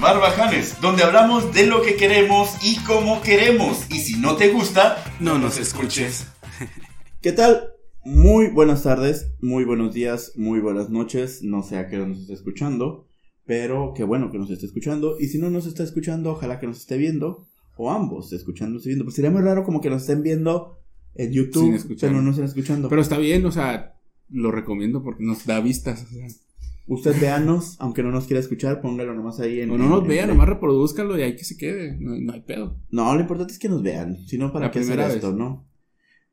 Barbajanes, donde hablamos de lo que queremos y cómo queremos. Y si no te gusta, no nos escuches. ¿Qué tal? Muy buenas tardes, muy buenos días, muy buenas noches. No sé a qué hora nos esté escuchando, pero qué bueno que nos esté escuchando. Y si no nos está escuchando, ojalá que nos esté viendo, o ambos escuchando, y viendo. Pues sería muy raro como que nos estén viendo en YouTube, pero no nos estén escuchando. Pero está bien, o sea, lo recomiendo porque nos da vistas. O sea. Usted véanos, aunque no nos quiera escuchar, póngalo nomás ahí en. O no nos vea, nomás reproduzcalo y ahí que se quede. No, hay pedo. No, lo importante es que nos vean. Si no, ¿para qué hacer esto, no?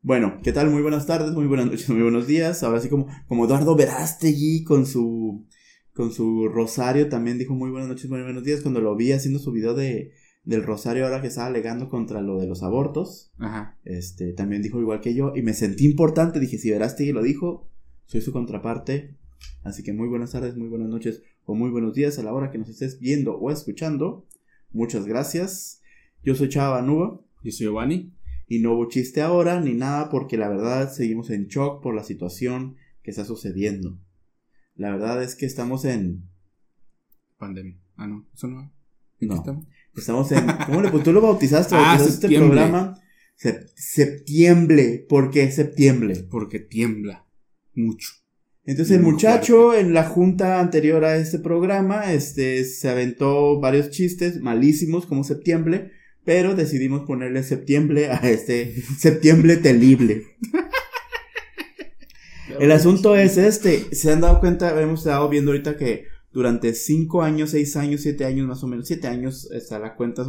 Bueno, ¿qué tal? Muy buenas tardes, muy buenas noches, muy buenos días. Ahora sí, como, como Eduardo Verástegui con su. Con su rosario también dijo muy buenas noches, muy buenos días. Cuando lo vi haciendo su video de, del rosario ahora que estaba alegando contra lo de los abortos. Ajá. Este, también dijo igual que yo. Y me sentí importante. Dije, si Verástegui lo dijo, soy su contraparte Así que muy buenas tardes, muy buenas noches o muy buenos días a la hora que nos estés viendo o escuchando. Muchas gracias. Yo soy Chava Nuba. Yo soy Giovanni. Y no hubo chiste ahora ni nada porque la verdad seguimos en shock por la situación que está sucediendo. La verdad es que estamos en... Pandemia. Ah, no, eso no. ¿En no. estamos? Estamos en... ¿Cómo le, pues tú lo bautizaste? ah, este programa? septiembre. ¿Por qué septiembre? Porque tiembla mucho. Entonces el muchacho en la junta anterior a este programa, este, se aventó varios chistes malísimos como septiembre, pero decidimos ponerle septiembre a este septiembre terrible. el asunto es este, se han dado cuenta, hemos estado viendo ahorita que durante cinco años, seis años, siete años más o menos, siete años está la cuenta,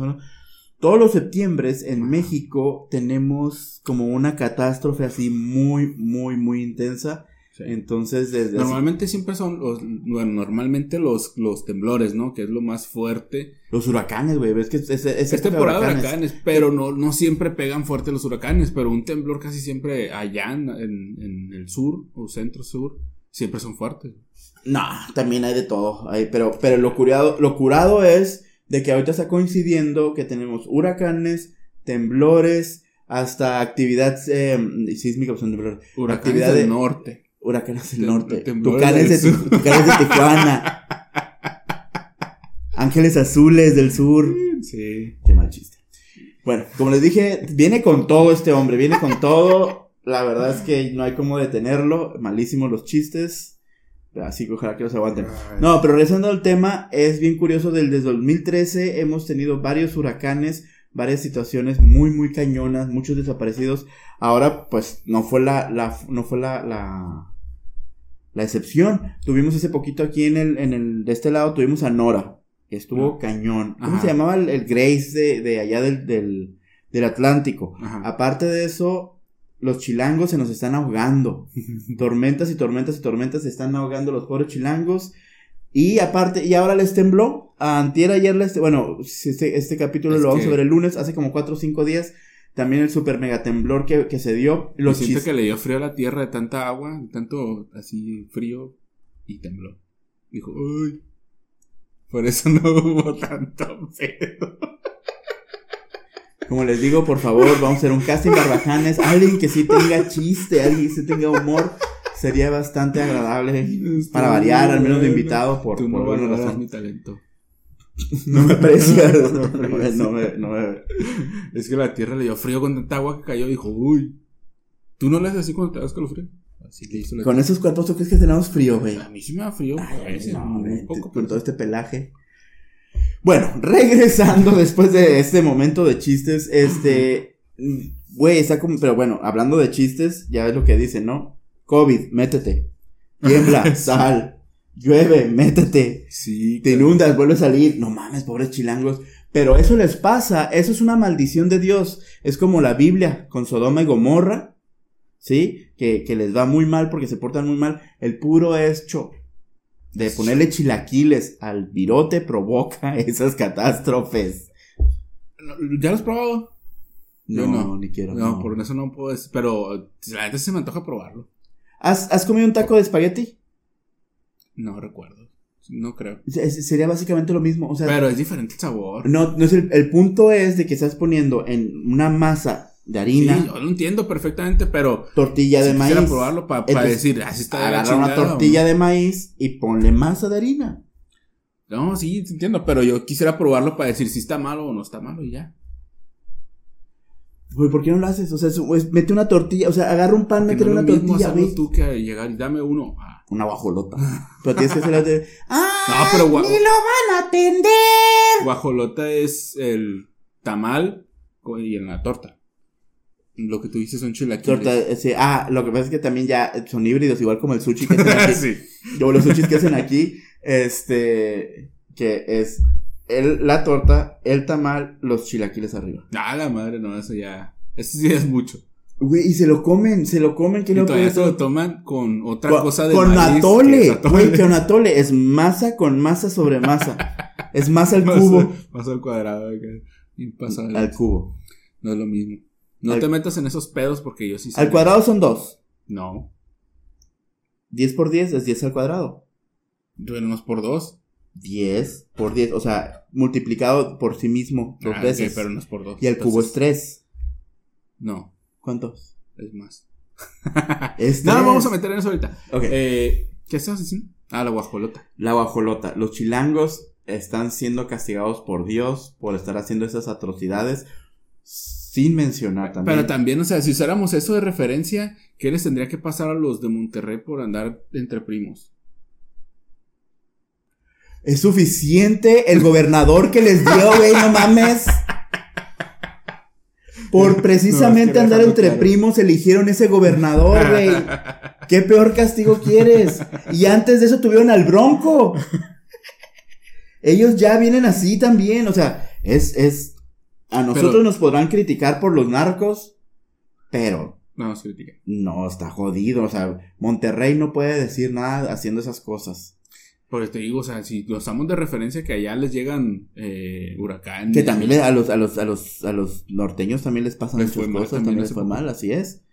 todos los septiembres en México tenemos como una catástrofe así muy, muy, muy intensa entonces, desde Normalmente siempre son los, bueno, normalmente los, los temblores, ¿no? Que es lo más fuerte. Los huracanes, güey, ves que es, es, temporada de huracanes, pero no, no siempre pegan fuerte los huracanes, pero un temblor casi siempre allá en, en, el sur o centro sur, siempre son fuertes. No, también hay de todo, hay, pero, pero lo curado, lo curado es de que ahorita está coincidiendo que tenemos huracanes, temblores, hasta actividad eh, sísmica, pues, actividad del norte. Huracanes del Norte. Tucanes de, Tucanes de Tijuana. Ángeles Azules del Sur. Sí. Qué mal chiste. Bueno, como les dije, viene con todo este hombre, viene con todo. La verdad es que no hay cómo detenerlo. Malísimos los chistes. Así que ojalá que los aguanten. No, pero regresando al tema, es bien curioso. Desde 2013 hemos tenido varios huracanes, varias situaciones muy, muy cañonas, muchos desaparecidos. Ahora, pues, no fue la, la no fue la, la, la excepción. Tuvimos ese poquito aquí en el, en el, de este lado, tuvimos a Nora, que estuvo cañón. ¿Cómo se llamaba el, Grace de, de, allá del, del, del Atlántico? Aparte de eso, los chilangos se nos están ahogando. tormentas y tormentas y tormentas se están ahogando los pobres chilangos. Y aparte, y ahora les tembló. Antier ayer les, bueno, este, este capítulo lo vamos a ver el lunes, hace como cuatro o cinco días también el super mega temblor que, que se dio. Lo siento que le dio frío a la tierra de tanta agua, tanto así frío y tembló. Dijo, uy, por eso no hubo tanto pedo. Como les digo, por favor, vamos a hacer un casting barbajanes. Alguien que sí tenga chiste, alguien que sí tenga humor. Sería bastante agradable para variar, al menos de invitado por, por buena razón. mi talento. No me aprecias. no, me, no, me, Es que la tierra le dio frío con tanta agua que cayó y dijo, uy. ¿Tú no le haces así cuando te das calofrío? Así le hizo Con esos cuerpos, ¿tú crees que tenemos frío, güey? A mí sí me da frío. un poco, con todo este pelaje. Bueno, regresando después de este momento de chistes, este. Güey, está como. Pero bueno, hablando de chistes, ya ves lo que dicen, ¿no? COVID, métete. Tiembla, sal llueve, métete. Sí. Te inundas, vuelve a salir. No mames, pobres chilangos. Pero eso les pasa, eso es una maldición de Dios. Es como la Biblia con Sodoma y Gomorra, ¿sí? Que, que les va muy mal porque se portan muy mal. El puro hecho de ponerle chilaquiles al virote provoca esas catástrofes. ¿Ya lo has probado? No, no, ni quiero. No, por eso no puedo. Pero la gente se me antoja probarlo. ¿Has, ¿Has comido un taco de espagueti? No recuerdo. No creo. Sería básicamente lo mismo. O sea, Pero es diferente el sabor. No, no es el, punto es de que estás poniendo en una masa de harina. Sí, yo lo entiendo perfectamente, pero. Tortilla de maíz. probarlo para decir, así está Agarra una tortilla de maíz y ponle masa de harina. No, sí, entiendo, pero yo quisiera probarlo para decir si está malo o no está malo y ya. ¿por qué no lo haces? O sea, es- mete una tortilla, o sea, agarra un pan, mete no una tortilla, güey. tú que llegar y dame uno. Ah. Una guajolota. Pero tienes que hacerlo de. ¡Ah! No, pero ¡Ni lo van a atender! Guajolota es el tamal y en la torta. Lo que tú dices son chilaquiles. Torta, eh, sí. Ah, lo que pasa es que también ya son híbridos, igual como el sushi que hacen aquí. sí. O los sushis que hacen aquí, este. Que es el, la torta, el tamal, los chilaquiles arriba. Ah, la madre, no, eso ya. Eso sí es mucho. Güey, y se lo comen, se lo comen, ¿qué Y no todavía puede se lo toman con otra Con, cosa de con maíz, que atole, güey, con atole. Es masa con masa sobre masa. Es masa al cubo. Más al cuadrado. Y pasa Al cubo. No es lo mismo. No Al- te metas en esos pedos porque yo sí sé. Al cuadrado son dos. No. 10 por 10 es 10 al cuadrado. Es por dos. 10 por 10, o sea, multiplicado por sí mismo dos Ah, veces. pero no es por dos. Y el cubo es Entonces, 3. No, ¿Cuántos? es más. Es no, tres. vamos a meter en eso ahorita. Ok. Eh, ¿Qué estás diciendo? Ah, la guajolota. La guajolota. Los chilangos están siendo castigados por Dios por estar haciendo esas atrocidades sin mencionar también. Pero también, o sea, si usáramos eso de referencia, ¿qué les tendría que pasar a los de Monterrey por andar entre primos? Es suficiente el gobernador que les dio, güey, no mames. Por precisamente No, andar entre claro. primos eligieron ese gobernador, güey. ¿Qué peor castigo quieres? Y antes de eso tuvieron al Bronco. Ellos ya vienen así también, o sea, es, es, a nosotros Pero- nos podrán criticar por los narcos, pero No, se critica. no, está jodido, o sea, Monterrey no puede decir nada haciendo esas cosas. Porque te digo, o sea, si lo usamos de referencia que allá les llegan eh, huracanes. Que también a los, a los, a los, a los norteños también les pasan Les muchas fue cosas, también les fue poco. mal, así es.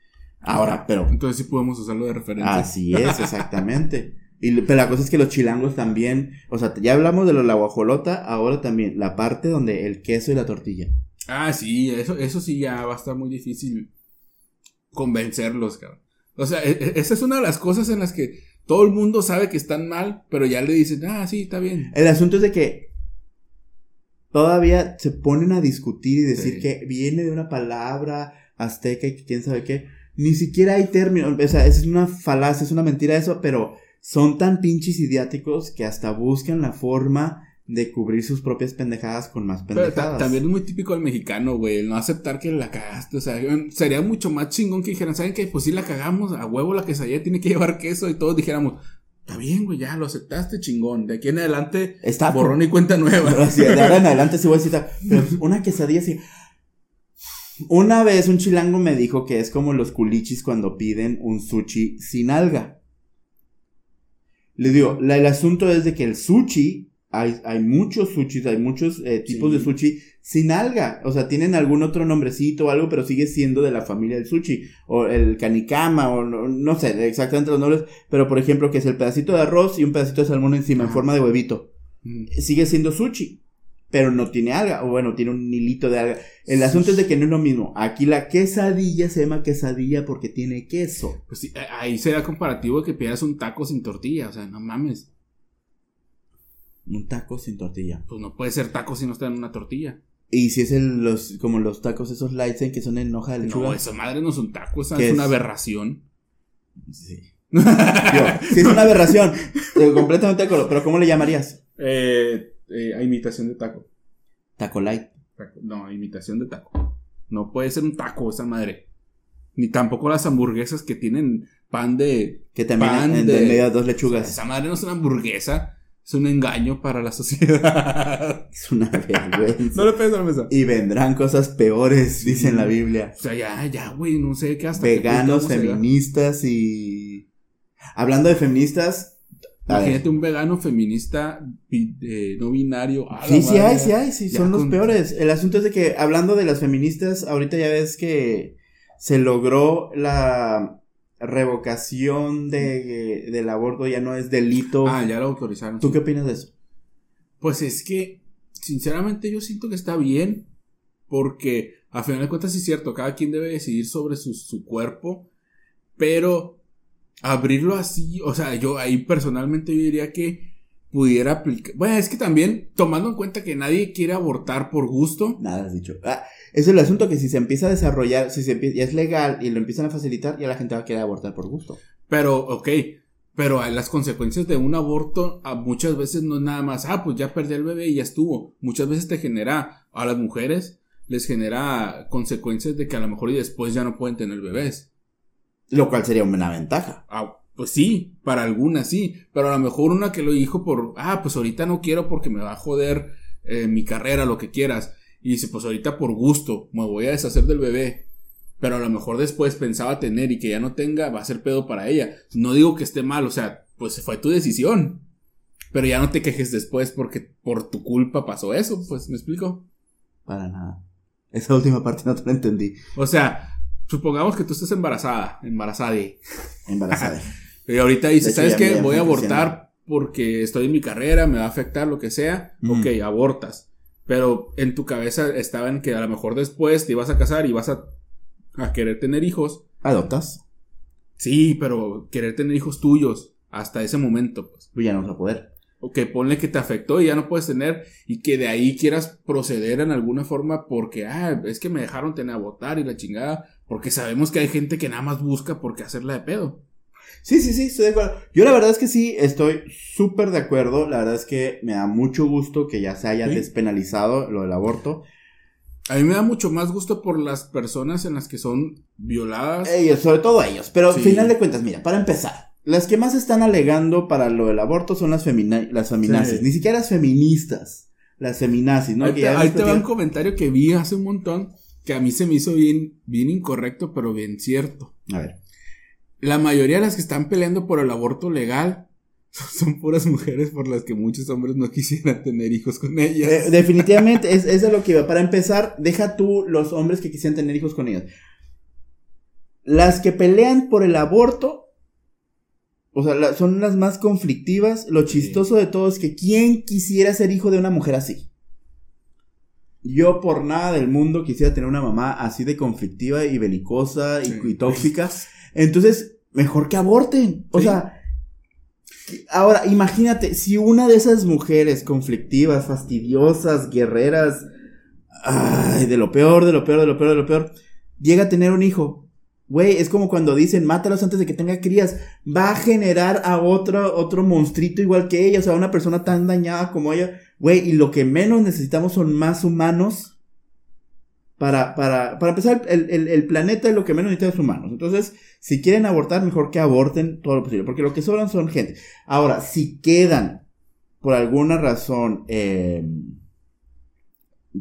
Ahora, pero Entonces sí podemos usarlo de referencia. así es, exactamente. Y, pero la cosa es que los chilangos también, o sea, ya hablamos de lo de la guajolota, ahora también la parte donde el queso y la tortilla. Ah, sí, eso, eso sí ya va a estar muy difícil convencerlos, cabrón. O sea, e- e- esa es una de las cosas en las que todo el mundo sabe que están mal, pero ya le dicen, ah, sí, está bien. El asunto es de que todavía se ponen a discutir y decir Sí. que viene de una palabra azteca y que quién sabe qué. Ni siquiera hay término, o sea, es una falacia, es una mentira eso, pero son tan pinches idiáticos que hasta buscan la forma de cubrir sus propias pendejadas con más Pero pendejadas. también es muy típico del mexicano, güey, el no aceptar que la cagaste. O sea, sería mucho más chingón que dijeran, ¿saben qué? Pues sí la cagamos, a huevo la quesadilla tiene que llevar queso y todos dijéramos, está bien, güey, ya lo aceptaste, chingón. De aquí en adelante, Está borrón y cuenta nueva. De ahora en adelante sí voy a citar. Pero una quesadilla así. Una vez un chilango me dijo que es como los culichis cuando piden un sushi sin alga. Le digo, la- el asunto es de que el sushi, hay, hay muchos sushis, hay muchos eh, tipos Sí. de sushi sin alga. O sea, tienen algún otro nombrecito o algo, pero sigue siendo de la familia del sushi. O el kanikama, o no, no sé exactamente los nombres. Pero por ejemplo, que es el pedacito de arroz y un pedacito de salmón encima en Ajá. forma de huevito Mm. sigue siendo sushi, pero no tiene alga, o bueno, tiene un hilito de alga. El asunto es de que no es lo mismo. Aquí la quesadilla se llama quesadilla porque tiene queso. Pues sí, eh, ahí será comparativo de que pidas un taco sin tortilla, o sea, no mames. Un taco sin tortilla. Pues no puede ser taco si no está en una tortilla. Y si es el, los, como los tacos esos lights que son en hoja de lechuga. No, esa madre no es un taco, esa ¿Qué es una aberración. Sí. Yo, sí es una aberración. completamente de acuerdo. Pero ¿cómo le llamarías? Eh, eh, a imitación de taco. Taco light. Taco- No, imitación de taco. No puede ser un taco esa madre. Ni tampoco las hamburguesas que tienen pan de... Que también Pan en, de- de medio de dos lechugas. Esa madre no es una hamburguesa, es un engaño para la sociedad. Es una vergüenza. no le pegues a la mesa. Y vendrán cosas peores, dice en la Biblia. O sea, ya, ya, güey, no sé qué hasta Veganos, feministas y... Hablando de feministas... Imagínate un vegano feminista eh, no binario. a la Sí, sí hay, sí hay, sí, Ya son los peores. El asunto es de que, hablando de las feministas, ahorita ya ves que se logró la revocación de, del aborto, ya no es delito. Ah, ya lo autorizaron. ¿Tú sí. qué opinas de eso? Pues es que, sinceramente, yo siento que está bien. Porque, a final de cuentas, sí es cierto, cada quien debe decidir sobre su, su cuerpo. Pero abrirlo así, o sea, yo ahí personalmente yo diría que pudiera aplicar. Bueno, es que también, tomando en cuenta que nadie quiere abortar por gusto. Nada has dicho. Ah, es el asunto que si se empieza a desarrollar, si se empieza, ya es legal y lo empiezan a facilitar, ya la gente va a querer abortar por gusto. Pero, ok. Pero las consecuencias de un aborto a muchas veces no es nada más, ah, pues ya perdí el bebé y ya estuvo. Muchas veces te genera, a las mujeres les genera consecuencias de que a lo mejor y después ya no pueden tener bebés. Lo cual sería una ventaja. Ah, pues sí, para algunas sí, pero a lo mejor una que lo dijo por, ah, pues ahorita no quiero porque me va a joder eh, mi carrera, lo que quieras. Y dice, pues ahorita por gusto, me voy a deshacer del bebé. Pero a lo mejor después pensaba tener y que ya no tenga, va a ser pedo para ella. No digo que esté mal, o sea, pues fue tu decisión. Pero ya no te quejes después porque por tu culpa pasó eso, pues, ¿me explico? Para nada. Esa última parte no te la entendí. O sea, supongamos que tú estés embarazada, embarazada. Embarazada. y ahorita dices, ¿sabes qué? Voy a abortar porque estoy en mi carrera, me va a afectar, lo que sea. Mm. Ok, abortas. Pero en tu cabeza estaba en que a lo mejor después te ibas a casar y vas a, a querer tener hijos. ¿Adoptas? Sí, pero querer tener hijos tuyos hasta ese momento, pues. Pues ya no vas a poder. O que ponle que te afectó y ya no puedes tener y que de ahí quieras proceder en alguna forma porque, ah, es que me dejaron tener abortar y la chingada. Porque sabemos que hay gente que nada más busca por qué hacerla de pedo. Sí, sí, sí, estoy de acuerdo. Yo la verdad es que sí, estoy súper de acuerdo. La verdad es que me da mucho gusto que ya se haya Sí. despenalizado lo del aborto. A mí me da mucho más gusto por las personas en las que son violadas. Ellos, sobre todo ellos. Pero Sí. al final de cuentas, mira, para empezar, las que más están alegando para lo del aborto son las, femina- las feminazis. Sí. Ni siquiera las feministas. Las feminazis, ¿no? ahí te, ahí te va un comentario que vi hace un montón que a mí se me hizo bien, bien incorrecto, pero bien cierto. A ver. La mayoría de las que están peleando por el aborto legal son puras mujeres por las que muchos hombres no quisieran tener hijos con ellas. Eh, definitivamente, es, es de lo que iba. Para empezar, deja tú los hombres que quisieran tener hijos con ellas. Las que pelean por el aborto, o sea, la- son las más conflictivas. Lo Sí. chistoso de todo es que ¿quién quisiera ser hijo de una mujer así? Yo por nada del mundo quisiera tener una mamá así de conflictiva y belicosa y, Sí. y tóxica. Entonces, mejor que aborten. O Sí. sea, ahora imagínate, si una de esas mujeres conflictivas, fastidiosas, guerreras, ay, de lo peor, de lo peor, de lo peor, de lo peor, llega a tener un hijo. Güey, es como cuando dicen, mátalos antes de que tenga crías. Va a generar a otro, otro monstruito igual que ella, o sea, una persona tan dañada como ella. Güey, y lo que menos necesitamos son más humanos. Para, para, para empezar, el, el, el planeta es lo que menos necesita es humanos. Entonces, si quieren abortar, mejor que aborten todo lo posible. Porque lo que sobran son gente. Ahora, si quedan, por alguna razón, eh,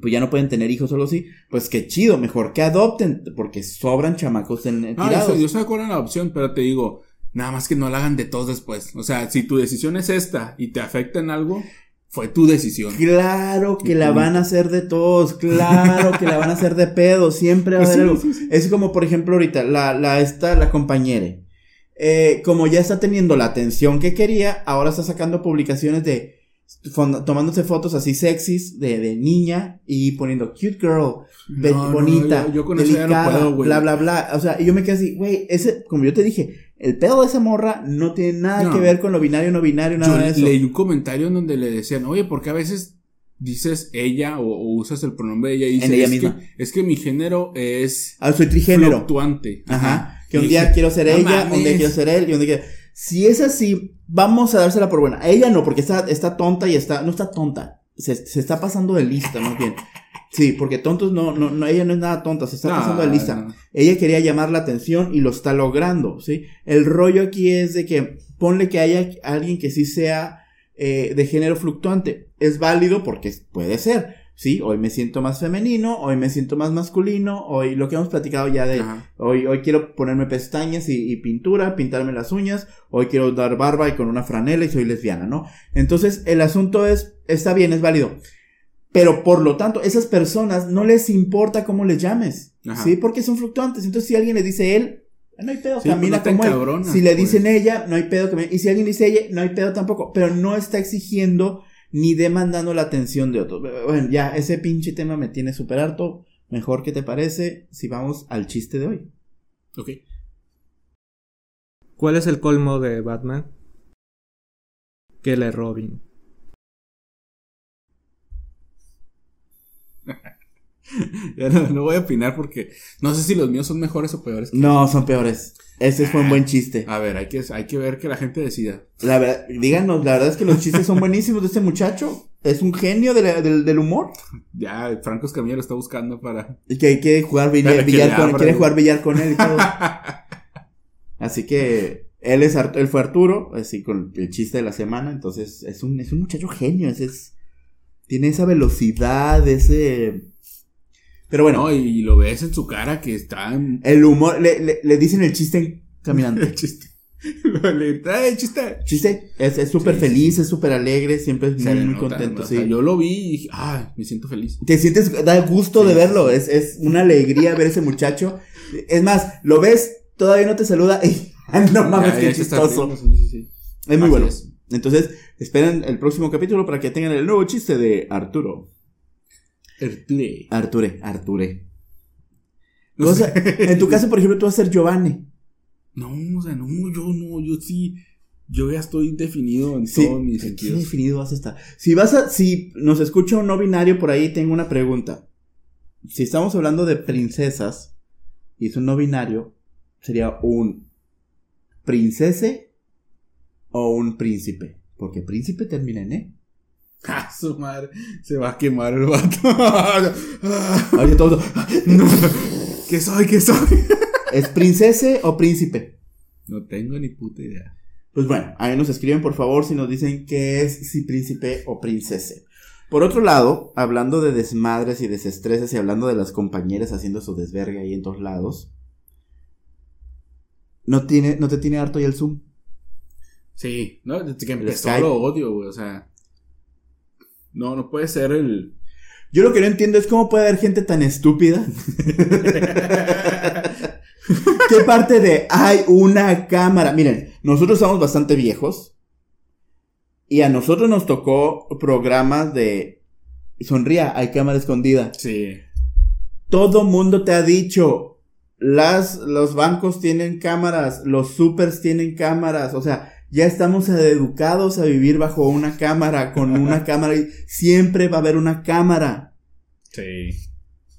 pues ya no pueden tener hijos solo así, pues qué chido, mejor que adopten, porque sobran chamacos en, en yo tirados. yo estoy de acuerdo en la opción, pero te digo, nada más que no la hagan de todos después. O sea, si tu decisión es esta y te afecta en algo, fue tu decisión. Claro que la van a hacer de todos, claro que la van a hacer de pedo, siempre va a haber algo. sí, sí. Es como, por ejemplo, ahorita, la, la, esta, la compañera. Eh, como ya está teniendo la atención que quería, ahora está sacando publicaciones de, tomándose fotos así sexys de, de niña y poniendo cute girl, no, bonita, yo- yo con ya no delicada, puedo, güey. bla, bla, bla. O sea, y yo me quedé así, güey, ese, como yo te dije, el pedo de esa morra no tiene nada No. que ver con lo binario, no binario, Yo nada de eso. leí un comentario en donde le decían, oye, ¿por qué a veces dices ella o, o usas el pronombre ella y dice, En ella es, misma. que, es que mi género es Ah, soy trigénero. fluctuante. Ajá. Que un día quiero ser "No ella, un día mames". quiero ser él, y un día quiero... Si es así, vamos a dársela por buena. A ella no, porque está, está tonta y está... No está tonta. Se, se está pasando de lista, más bien. Sí, porque tontos no, no, no, ella no es nada tonta, se está No, pasando de lista. no. Ella quería llamar la atención y lo está logrando, ¿sí? El rollo aquí es de que ponle que haya alguien que sí sea eh, de género fluctuante. Es válido porque puede ser, ¿sí? Hoy me siento más femenino, hoy me siento más masculino, hoy lo que hemos platicado ya de... Ajá. Hoy, hoy quiero ponerme pestañas y, y pintura, pintarme las uñas. Hoy quiero dar barba y con una franela y soy lesbiana, ¿no? Entonces, el asunto es, está bien, es válido. Pero por lo tanto, esas personas no les importa cómo les llames. Ajá. ¿Sí? Porque son fluctuantes. Entonces, si alguien le dice él, no hay pedo, Sí, camina pues no te como él. Si le pues. dicen ella, no hay pedo. camina. Y si alguien dice ella, no hay pedo tampoco. Pero no está exigiendo ni demandando la atención de otros. Bueno, ya, ese pinche tema me tiene súper harto. Mejor que te parece si vamos al chiste de hoy. Ok. ¿Cuál es el colmo de Batman? Que le Robin. Ya no, no voy a opinar porque no sé si los míos son mejores o peores. que- No, son peores. Ese fue un buen chiste. A ver, hay que, hay que ver que la gente decida. La verdad, díganos, la verdad es que los chistes son buenísimos de este muchacho. Es un genio de la- del, del humor. Ya, Franco Escamilla lo está buscando para. Y que quiere jugar billar, billar con, quiere jugar billar con él y todo. Así que él es Ar- él fue Arturo, así con el chiste de la semana. Entonces es un, es un muchacho genio. Ese es, tiene esa velocidad, ese. Pero bueno, No, y lo ves en su cara que está en. el humor, le, le, le dicen el chiste caminando. El chiste. Le trae chiste. chiste, es súper Sí, feliz, es súper alegre, siempre es muy, muy contento. sí. Yo lo vi y dije, ah, me siento feliz. Te sientes, da gusto Sí, de verlo. Es, es una alegría ver ese muchacho. Es más, lo ves, todavía no te saluda y no mames, Ya, qué ya chistoso. riendo. Es muy Así bueno. es. Entonces, esperen el próximo capítulo para que tengan el nuevo chiste de Arturo. Arture, Arture. No O sea, en tu caso, por ejemplo, tú vas a ser Giovanni. No, o sea, no, yo no, yo sí. Yo ya estoy definido en Sí, todos mis ¿qué sentidos. definido vas a estar? Si vas a, si nos escucha un no binario por ahí, tengo una pregunta. Si estamos hablando de princesas y es un no binario, sería un princese o un príncipe. Porque príncipe termina en E. Ah, su madre. Se va a quemar el vato. Oye, todo. No. ¿Qué soy? ¿Qué soy? ¿Es princese o príncipe? No tengo ni puta idea. Pues bueno, ahí nos escriben por favor si nos dicen qué es si príncipe o princese. Por otro lado, hablando de desmadres y desestreses y hablando de las compañeras haciendo su desvergue ahí en todos lados, no, tiene, no te tiene harto ya el Zoom. Sí, no, desde que empezó lo odio, güey. O sea. No, no puede ser el. Yo lo que no entiendo es cómo puede haber gente tan estúpida. ¿Qué parte de hay una cámara? Miren, nosotros somos bastante viejos. Y a nosotros nos tocó programas de sonría, hay cámara escondida. Sí. Todo mundo te ha dicho, las, los bancos tienen cámaras, los supers tienen cámaras, o sea, ya estamos educados a vivir bajo una cámara, con una cámara, y siempre va a haber una cámara. Sí.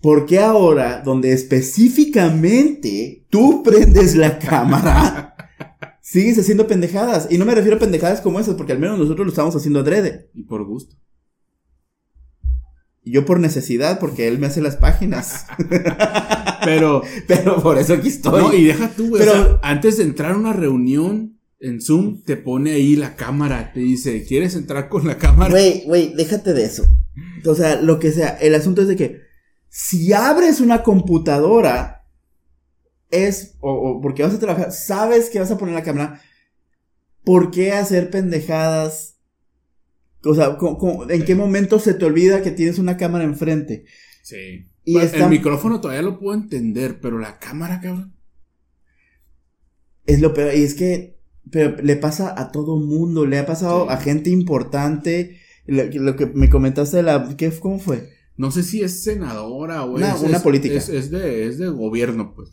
¿Por qué ahora, donde específicamente tú prendes la cámara, sigues haciendo pendejadas? Y no me refiero a pendejadas como esas, porque al menos nosotros lo estamos haciendo adrede. Y por gusto. Y Yo por necesidad, porque él me hace las páginas. Pero. Pero por eso aquí estoy. No, y deja tú, güey. Pero- o sea, antes de entrar a una reunión en Zoom, te pone ahí la cámara. Te dice, ¿quieres entrar con la cámara? Güey, güey, déjate de eso. O sea, lo que sea. El asunto es de que si abres una computadora, es, o, o porque vas a trabajar, sabes que vas a poner la cámara, ¿por qué hacer pendejadas? O sea, ¿en qué momento se te olvida que tienes una cámara enfrente? Sí. Y Bueno, está- El micrófono todavía lo puedo entender, pero la cámara, cabrón. Es lo peor, y es que pero le pasa a todo mundo, le ha pasado Sí. a gente importante. Lo, lo que me comentaste de la. ¿qué, ¿Cómo fue? No sé si es senadora o Una- es, una política. Es, es de, es de gobierno, pues.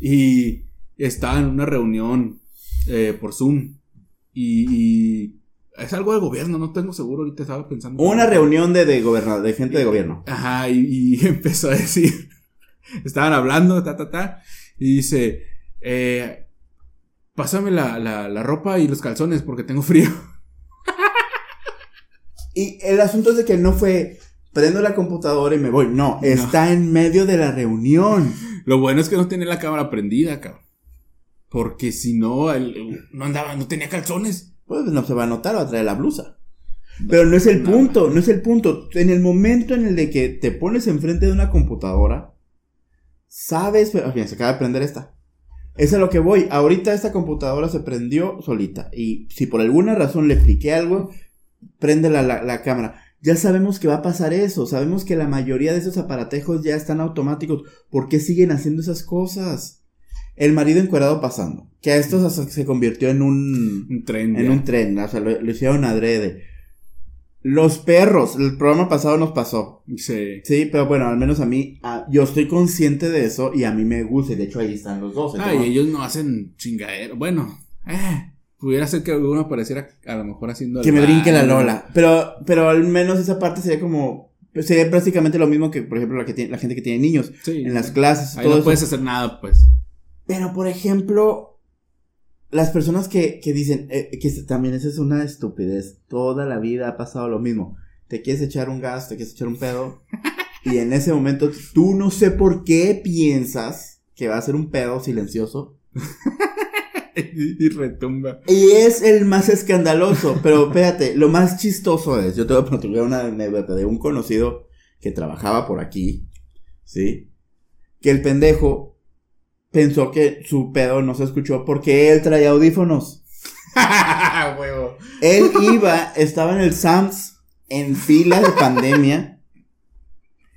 Y está en una reunión eh, por Zoom. Y, y es algo de gobierno, no tengo seguro, ahorita estaba pensando. Una reunión de, de de gente de gobierno. Ajá, y, y empezó a decir, estaban hablando, ta, ta, ta, y dice, eh, pásame la, la, la ropa y los calzones porque tengo frío. Y el asunto es de que no fue prendo la computadora y me voy. No, está en medio de la reunión. Lo bueno es que no tiene la cámara prendida, cabrón. Porque si no, él no andaba, no tenía calzones. Pues no se va a notar, va a traer la blusa. Pero no es el Nada. punto, no es el punto. En el momento en el de que te pones enfrente de una computadora, sabes, pero, se acaba de prender esta. Es a lo que voy. Ahorita esta computadora se prendió solita. Y si por alguna razón le expliqué algo, prende la, la, la cámara. Ya sabemos que va a pasar eso. Sabemos que la mayoría de esos aparatejos ya están automáticos. ¿Por qué siguen haciendo esas cosas? El marido encuadrado pasando. Que a esto se, convirtió en un Un tren. en ya. un tren, o sea, lo, lo hicieron adrede. Los perros, el programa pasado nos pasó. Sí. Sí, pero bueno, al menos a mí, yo estoy consciente de eso y a mí me gusta. y De hecho, ahí están los dos. Ah, y ellos no hacen chingadero. Bueno, eh, pudiera ser que alguno apareciera a lo mejor haciendo. que me brinque la. Lola. Pero, pero al menos esa parte sería como, Pues sería prácticamente lo mismo que, por ejemplo, la, que tiene, la gente que tiene niños. Sí. En las clases, Ahí todo no eso. puedes hacer nada, pues. Pero, por ejemplo, las personas que, que dicen, eh, que también esa es una estupidez. Toda la vida ha pasado lo mismo. Te quieres echar un gas, te quieres echar un pedo. y en ese momento tú no sé por qué piensas que va a ser un pedo silencioso. y retumba. Y es el más escandaloso. Pero espérate, lo más chistoso es, yo te voy a platicar una anécdota de un conocido que trabajaba por aquí. ¿Sí? Que el pendejo pensó que su pedo no se escuchó porque él traía audífonos. Huevo. Él iba, estaba en el Sams en fila de pandemia,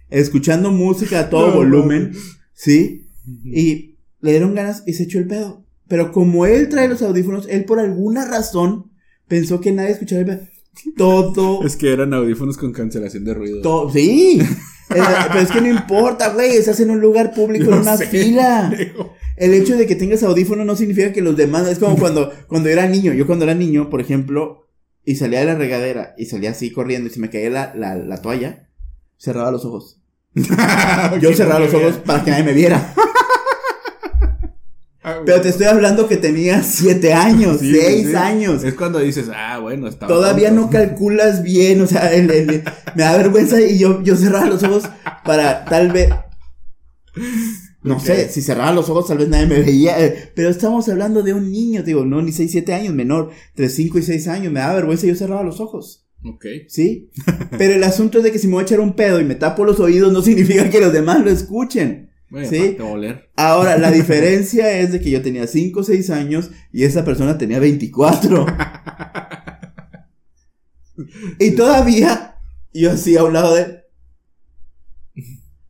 escuchando música a todo No, volumen, ¿sí? Y le dieron ganas y se echó el pedo. Pero como él trae los audífonos, él por alguna razón pensó que nadie escuchaba el pedo. Todo, Es que eran audífonos con cancelación de ruido. todo, sí. Pero es que no importa, güey, estás en un lugar público, en una sé. fila. El hecho de que tengas audífonos no significa que los demás. Es como cuando, cuando era niño. Yo cuando era niño, por ejemplo, y salía de la regadera y salía así corriendo y se me caía la, la, la toalla, cerraba los ojos. Yo cerraba los ojos para que nadie me viera. Ah, Pero te estoy hablando que tenía siete años, Sí, seis sí. años. Es cuando dices, ah, bueno, estaba. Todavía tonto. no calculas bien, o sea, el- el- me da vergüenza y yo, yo cerraba los ojos para tal vez, no sé, si cerraba los ojos tal vez nadie me veía, eh, pero estamos hablando de un niño, digo, no, ni 6, 7 años, menor, entre 5 y 6 años, me da vergüenza y yo cerraba los ojos, Ok. ¿sí? Pero el asunto es de que si me voy a echar un pedo y me tapo los oídos no significa que los demás lo escuchen. Bueno, Sí. Ahora, la diferencia es de que yo tenía 5 o 6 años y esa persona tenía 24. y todavía yo así a un lado de él.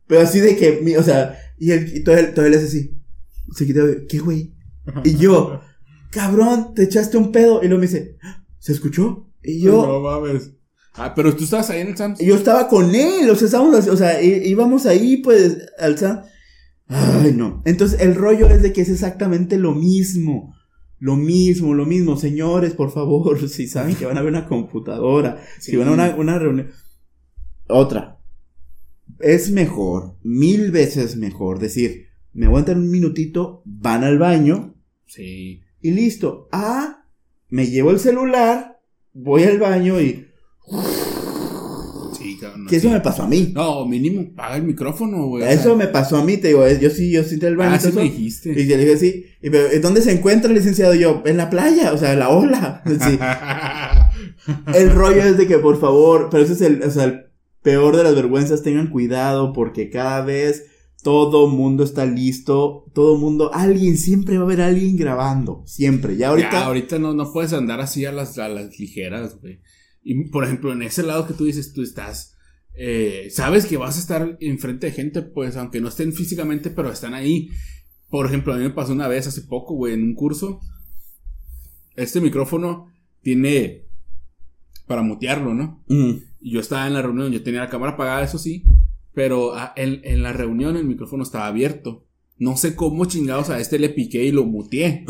Pero así de que, o sea, y él, y todo él, todo él es así. Se quita, ¿qué güey? Y yo, cabrón, te echaste un pedo. Y luego me dice, ¿se escuchó? Y yo, No mames. Ah, pero tú estabas ahí en el Sams. y yo estaba con él, o sea, estábamos o sea, íbamos ahí, pues, al Sam. Ay, no. Entonces, el rollo es de que es exactamente lo mismo. Lo mismo, lo mismo. Señores, por favor, si saben que van a ver una computadora, si van a una, una reunión. Otra. Es mejor, mil veces mejor, decir, me aguantan un minutito, van al baño Sí. y listo. Ah, me llevo el celular, voy al baño y... Sí, cabrón. Que eso me pasó a mí. No, mínimo, paga el micrófono, güey. o Eso sea, me pasó a mí, te digo, yo sí, yo sí al baño. Ah, y todo sí me dijiste. y yo le dije, sí, y, pero, ¿eh, ¿dónde se encuentra el licenciado? Y yo, en la playa, o sea, en la ola. Sí. El rollo es de que, por favor, pero ese es el, o sea, el peor de las vergüenzas, tengan cuidado, porque cada vez todo mundo está listo, todo mundo, alguien, siempre va a haber alguien grabando, siempre. Ya ahorita, Ya, ahorita no, no puedes andar así a las, a las ligeras, güey. Y por ejemplo, en ese lado que tú dices, tú estás. Eh, sabes que vas a estar enfrente de gente, pues, aunque no estén físicamente, pero están ahí. Por ejemplo, a mí me pasó una vez hace poco, güey, en un curso. Este micrófono tiene para mutearlo, ¿no? Mm. Y yo estaba en la reunión, yo tenía la cámara apagada, eso sí, pero ah, en, en la reunión el micrófono estaba abierto. No sé cómo chingados a este le piqué y lo muteé.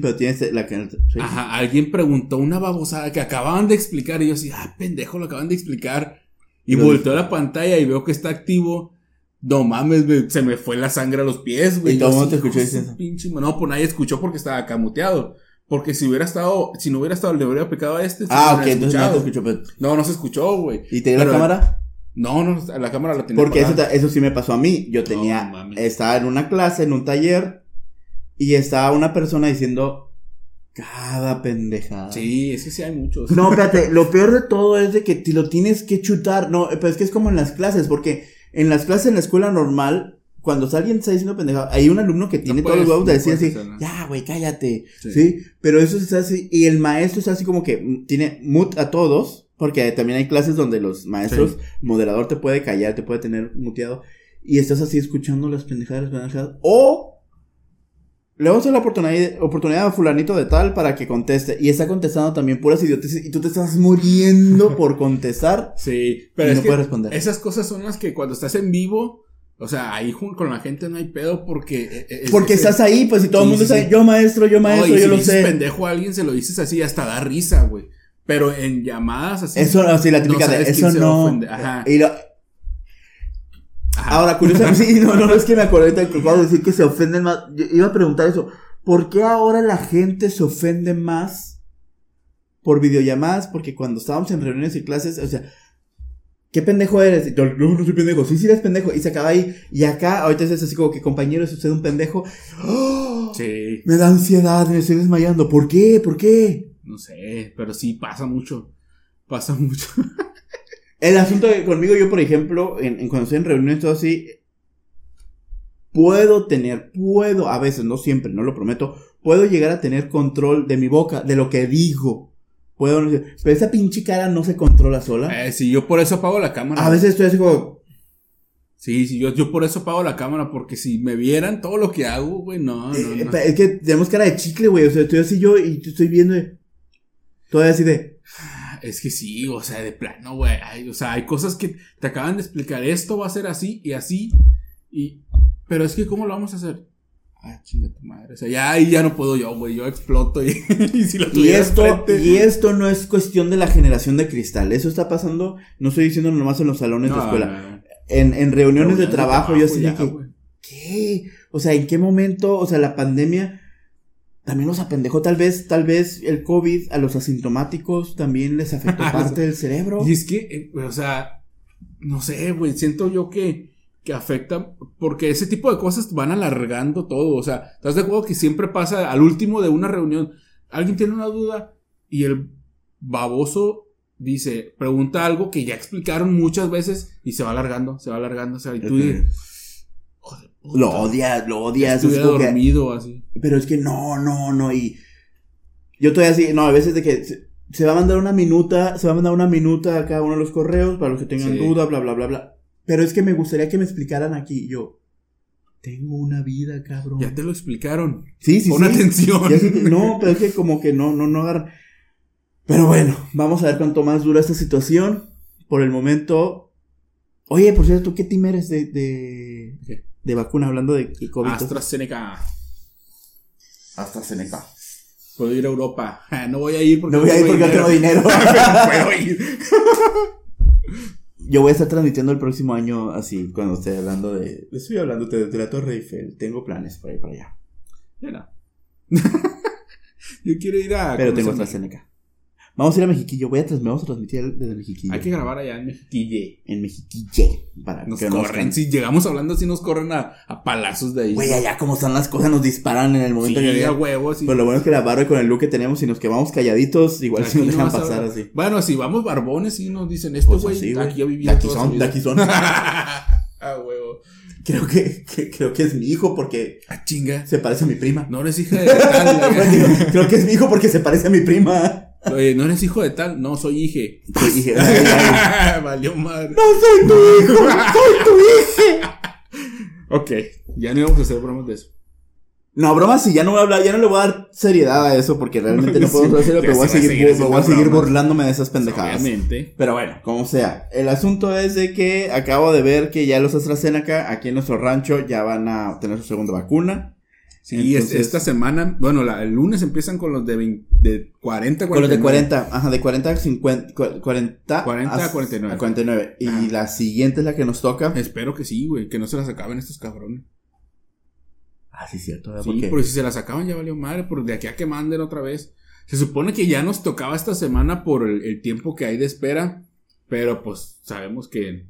Pero tienes la que, sí. Ajá, alguien preguntó una babosada que acababan de explicar y yo así, ah, pendejo, lo acaban de explicar. Y Lo volteo a la pantalla y veo que está activo. No mames, me- se me fue la sangre a los pies, güey. Y todo Yo el mundo así, te escuchó "Hijo de su diciendo". pinche ma-". No, pues nadie escuchó porque estaba acá muteado. Porque si hubiera estado, si no hubiera estado, le hubiera picado a este. Ah, ok, entonces no te escucho, pero, No, no se escuchó, güey. ¿y te dio la Pero- cámara? No, no, la cámara la tenía Porque eso, eso sí me pasó a mí. Yo tenía, No, estaba en una clase, en un taller, y estaba una persona diciendo cada pendejada. Sí, es que sí hay muchos. No, espérate, lo peor de todo es de que te lo tienes que chutar. No, pero es que es como en las clases, porque en las clases en la escuela normal, cuando alguien está diciendo pendejada, hay un alumno que tiene todos los huevos de no decir así, ya, güey, cállate. Sí. Sí. Pero eso es así, y el maestro es así como que tiene mute a todos, porque también hay clases donde los maestros, moderador te puede callar, te puede tener muteado, y estás así escuchando las pendejadas, las pendejadas, o le vamos a dar la oportunidad, oportunidad a fulanito de tal para que conteste, y está contestando también puras idioteces, y tú te estás muriendo por contestar, Sí, pero y es no que puedes responder. esas cosas son las que cuando estás en vivo, o sea, ahí con la gente no hay pedo porque... eh, eh, Porque es- estás ahí, pues, y todo el mundo sí, está, sí. yo maestro, yo No, maestro, y yo si lo dices sé. pendejo a alguien, se lo dices así, hasta da risa, güey. Pero en llamadas así... Eso, así la típica no de, eso no. Ajá. Y lo- Ahora, curiosamente, sí, no, no, es que me acordé ahorita que acabo de decir que se ofenden más. Yo iba a preguntar eso. ¿Por qué ahora la gente se ofende más por videollamadas? Porque cuando estábamos en reuniones y clases, o sea, ¿qué pendejo eres? Y yo, no, no soy pendejo. Sí, sí eres pendejo. Y se acaba ahí. Y acá, ahorita es así como que, compañero, es usted un pendejo. ¡Oh! Sí. Me da ansiedad, me estoy desmayando. ¿Por qué? ¿Por qué? No sé, pero sí pasa mucho. Pasa mucho. El asunto conmigo, yo, por ejemplo, en, en cuando estoy en reuniones, todo así, puedo tener, puedo, a veces, no siempre, no lo prometo, puedo llegar a tener control de mi boca, de lo que digo. Puedo, pero esa pinche cara no se controla sola. Eh, sí, yo por eso apago la cámara. A veces estoy así como, Sí, sí, yo, yo por eso apago la cámara, porque si me vieran todo lo que hago, güey, no, no, eh, no. es que tenemos cara de chicle, güey, o sea, estoy así yo y estoy viendo, todavía así de, Es que sí, o sea, de plano, güey. O sea, hay cosas que te acaban de explicar. Esto va a ser así y así. Y. Pero es que, ¿cómo lo vamos a hacer? Ah, chinga tu madre. O sea, ya ahí ya no puedo yo, güey. Yo exploto y, y si lo Y esto, y esto no es cuestión de la generación de cristal. Eso está pasando, no estoy diciendo nomás en los salones de escuela. no, no. En, en reuniones de trabajo, yo así ya, que. ¿qué? O sea, ¿en qué momento? O sea, la pandemia también nos apendejó. Tal vez, tal vez el COVID a los asintomáticos también les afectó parte del cerebro. Y es que, eh, o sea, no sé, güey, siento yo que, que afecta, porque ese tipo de cosas van alargando todo, o sea, ¿estás de acuerdo que siempre pasa al último de una reunión? Alguien tiene una duda y el baboso dice, pregunta algo que ya explicaron muchas veces y se va alargando, se va alargando, o sea, y tú dices, "Joder, puta, Lo odias, lo odias. es estuviera que- dormido así. Pero es que no, no, no. Y yo estoy así, no, a veces de que se, se va a mandar una minuta, se va a mandar una minuta a cada uno de los correos para los que tengan Sí. duda, bla, bla, bla, bla. Pero es que me gustaría que me explicaran aquí. Yo, tengo una vida, cabrón. Ya te lo explicaron. Sí, sí, Pon sí. atención. Ya no, pero es que como que no, no, no agarran. Pero bueno, vamos a ver cuánto más dura esta situación. Por el momento. Oye, por cierto, ¿tú qué team eres de, de, de vacuna? Hablando de COVID. AstraZeneca. AstraZeneca. Puedo ir a Europa. No voy a ir porque No voy a ir porque no tengo dinero. Puedo ir. Yo voy a estar transmitiendo el próximo año así, cuando esté hablando de... Estoy hablando de, de la Torre Eiffel. Tengo planes para ir para allá. Ya no. Yo quiero ir a. Pero ¿cómo tengo? AstraZeneca. Vamos a ir a Mexiquillo. Voy a trans- vamos a transmitir desde Mexiquillo. Hay que grabar allá en Mexiquille. En Mexiquille. Para Nos que corren. nos Si llegamos hablando así, nos corren a, a palazos de ahí. Güey, allá como están las cosas, nos disparan en el momento sí, que a llegan. huevos. sí. Pero lo bueno es que la barba con el look que tenemos, si nos quedamos calladitos, igual si nos no dejan pasar así. Bueno, si vamos barbones, sí nos dicen este Pues güey. aquí vivido De aquí son, de aquí son. ah, huevo. Creo que, que- creo que es mi hijo porque Ah, chinga. se parece a mi prima. No eres hija de tal. Creo que es mi hijo porque se parece a mi prima. Oye, no eres hijo de tal. No, soy hije. Soy ay. Valió madre. No soy tu hijo, soy tu hija. Ok, ya no íbamos a hacer bromas de eso. No, broma, sí, ya no voy a hablar, ya no le voy a dar seriedad a eso porque realmente no podemos hacerlo, pero voy a seguir, voy a seguir bromas. burlándome de esas pendejadas. Obviamente. Pero bueno, como sea. El asunto es de que acabo de ver que ya los AstraZeneca aquí en nuestro rancho ya van a tener su segunda vacuna. Sí, Entonces- esta semana, bueno, la- el lunes empiezan con los de, 20 de 40 Con los de 49. 40, ajá, de 40 a 50, cu- 40, 40 a 49. A 49. Y Ajá. la siguiente es la que nos toca. Espero que sí, güey, que no se las acaben estos cabrones. Ah, sí, cierto. ¿verdad? Sí, Porque- porque si se las acaban ya valió madre, por de aquí a que manden otra vez. Se supone que ya nos tocaba esta semana por el, el tiempo que hay de espera, pero pues sabemos que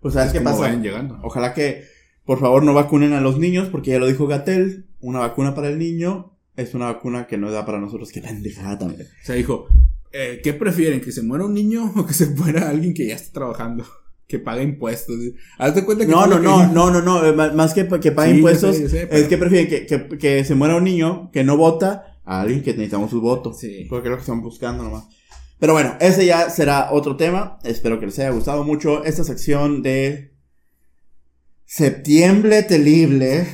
Pues, ¿sabes es qué pasa? vayan llegando. Ojalá que, por favor, no vacunen a los niños, porque ya lo dijo Gatel. Una vacuna para el niño es una vacuna que no da para nosotros. Qué pendejada también. O sea, dijo, eh, ¿qué prefieren? ¿Que se muera un niño o que se muera alguien que ya está trabajando? Que paga impuestos. Hazte cuenta que No, no, lo que no, no, no, no. eh, Más que, que pague Sí, impuestos, sé, es que prefieren que, que, que se muera un niño que no vota a alguien que necesitamos su voto. Sí. Porque es lo que están buscando nomás. Pero bueno, ese ya será otro tema. Espero que les haya gustado mucho esta sección de septiembre terrible.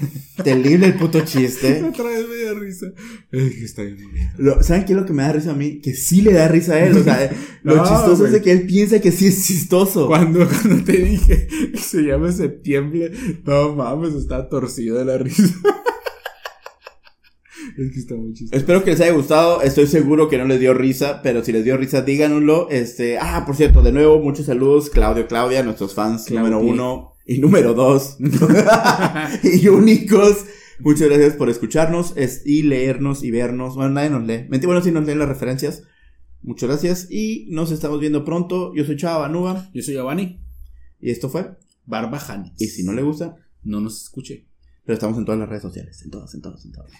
terrible el puto chiste. Otra vez me da risa. Es que está bien. Lo- ¿Saben qué es lo que me da risa a mí? Que sí le da risa a él. O sea, lo chistoso es de que él piensa que sí es chistoso. Cuando, cuando te dije que se llama septiembre, no mames, está torcido de la risa. es que está muy chistoso. Espero que les haya gustado. Estoy seguro que no les dio risa, pero si les dio risa, díganoslo. Este, ah, por cierto, de nuevo, muchos saludos, Claudio, Claudia, nuestros fans número uno. Y número dos. y únicos. Muchas gracias por escucharnos es, y leernos y vernos. Bueno, nadie nos lee. Mentira, bueno, sí nos leen las referencias. Muchas gracias y nos estamos viendo pronto. Yo soy Chava Banuba Yo soy Giovanni. y esto fue. Barba Janis. Y si no le gusta, No nos escuche. pero estamos en todas las redes sociales. En todas, en todas, en todas.